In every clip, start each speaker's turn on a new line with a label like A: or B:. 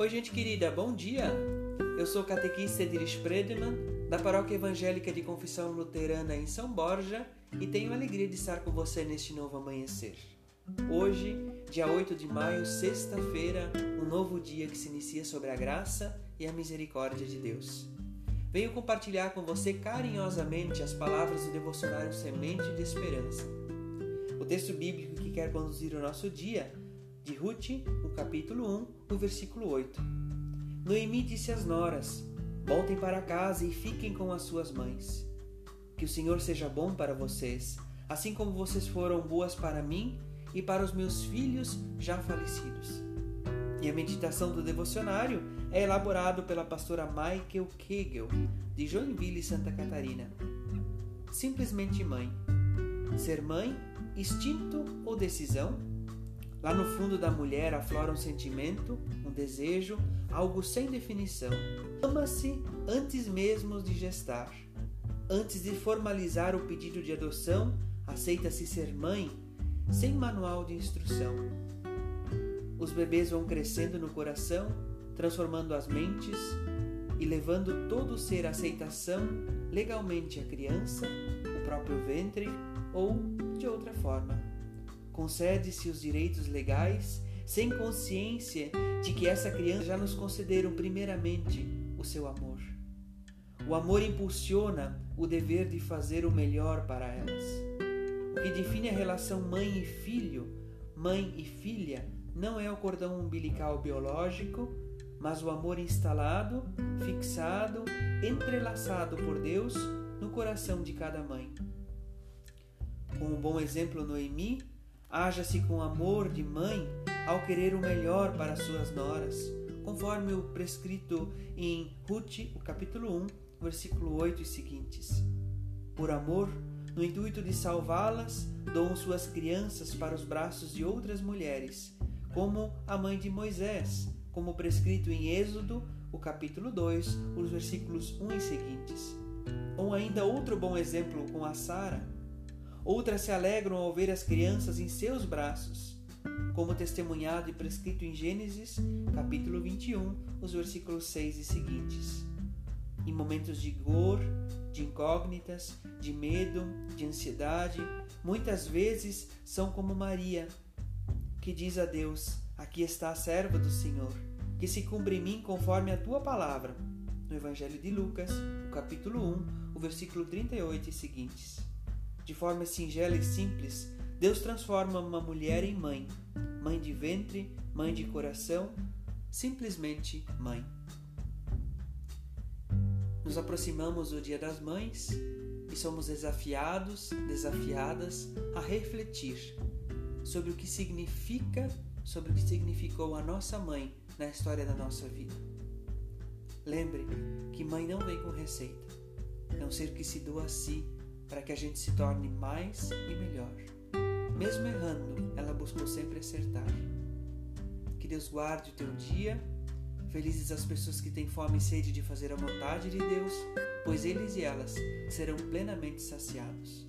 A: Oi, gente querida, bom dia! Eu sou o catequista Ediris Predeman, da Paróquia Evangélica de Confissão Luterana em São Borja, e tenho a alegria de estar com você neste novo amanhecer. Hoje, dia 8 de maio, sexta-feira, um novo dia que se inicia sobre a graça e a misericórdia de Deus. Venho compartilhar com você carinhosamente as palavras do devocionário Semente de Esperança. O texto bíblico que quer conduzir o nosso dia, de Ruth, o capítulo 1, o versículo 8. Noemi disse às noras: Voltem para casa e fiquem com as suas mães. Que o Senhor seja bom para vocês, assim como vocês foram boas para mim e para os meus filhos já falecidos. E a meditação do devocionário é elaborado pela pastora Michael Kegel, de Joinville, Santa Catarina. Simplesmente mãe. Ser mãe, instinto ou decisão? Lá no fundo da mulher aflora um sentimento, um desejo, algo sem definição. Ama-se antes mesmo de gestar. Antes de formalizar o pedido de adoção, aceita-se ser mãe sem manual de instrução. Os bebês vão crescendo no coração, transformando as mentes e levando todo o ser à aceitação legalmente a criança, o próprio ventre ou de outra forma. Concede-se os direitos legais sem consciência de que essa criança já nos concederam primeiramente o seu amor. O amor impulsiona o dever de fazer o melhor para elas. O que define a relação mãe e filho, mãe e filha, não é o cordão umbilical biológico, mas o amor instalado, fixado, entrelaçado por Deus no coração de cada mãe. Com um bom exemplo, Noemi, haja-se com amor de mãe ao querer o melhor para suas noras, conforme o prescrito em Ruth, o capítulo 1, versículo 8 e seguintes. Por amor, no intuito de salvá-las, dão suas crianças para os braços de outras mulheres, como a mãe de Moisés, como prescrito em Êxodo, o capítulo 2, os versículos 1 e seguintes. Ou ainda outro bom exemplo com a Sara. Outras se alegram ao ver as crianças em seus braços, como testemunhado e prescrito em Gênesis, capítulo 21, os versículos 6 e seguintes. Em momentos de dor, de incógnitas, de medo, de ansiedade, muitas vezes são como Maria, que diz a Deus: Aqui está a serva do Senhor, que se cumpra em mim conforme a tua palavra. No Evangelho de Lucas, o capítulo 1, o versículo 38 e seguintes. De forma singela e simples, Deus transforma uma mulher em mãe, mãe de ventre, mãe de coração, simplesmente mãe. Nos aproximamos do Dia das Mães e somos desafiados, desafiadas a refletir sobre o que significa, sobre o que significou a nossa mãe na história da nossa vida. Lembre que mãe não vem com receita, não ser que se doa a si para que a gente se torne mais e melhor. Mesmo errando, ela buscou sempre acertar. Que Deus guarde o teu dia. Felizes as pessoas que têm fome e sede de fazer a vontade de Deus, pois eles e elas serão plenamente saciados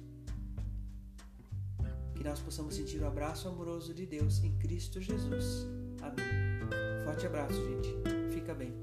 A: que nós possamos sentir o abraço amoroso de Deus em Cristo Jesus. Amém. Forte abraço, gente. Fica bem.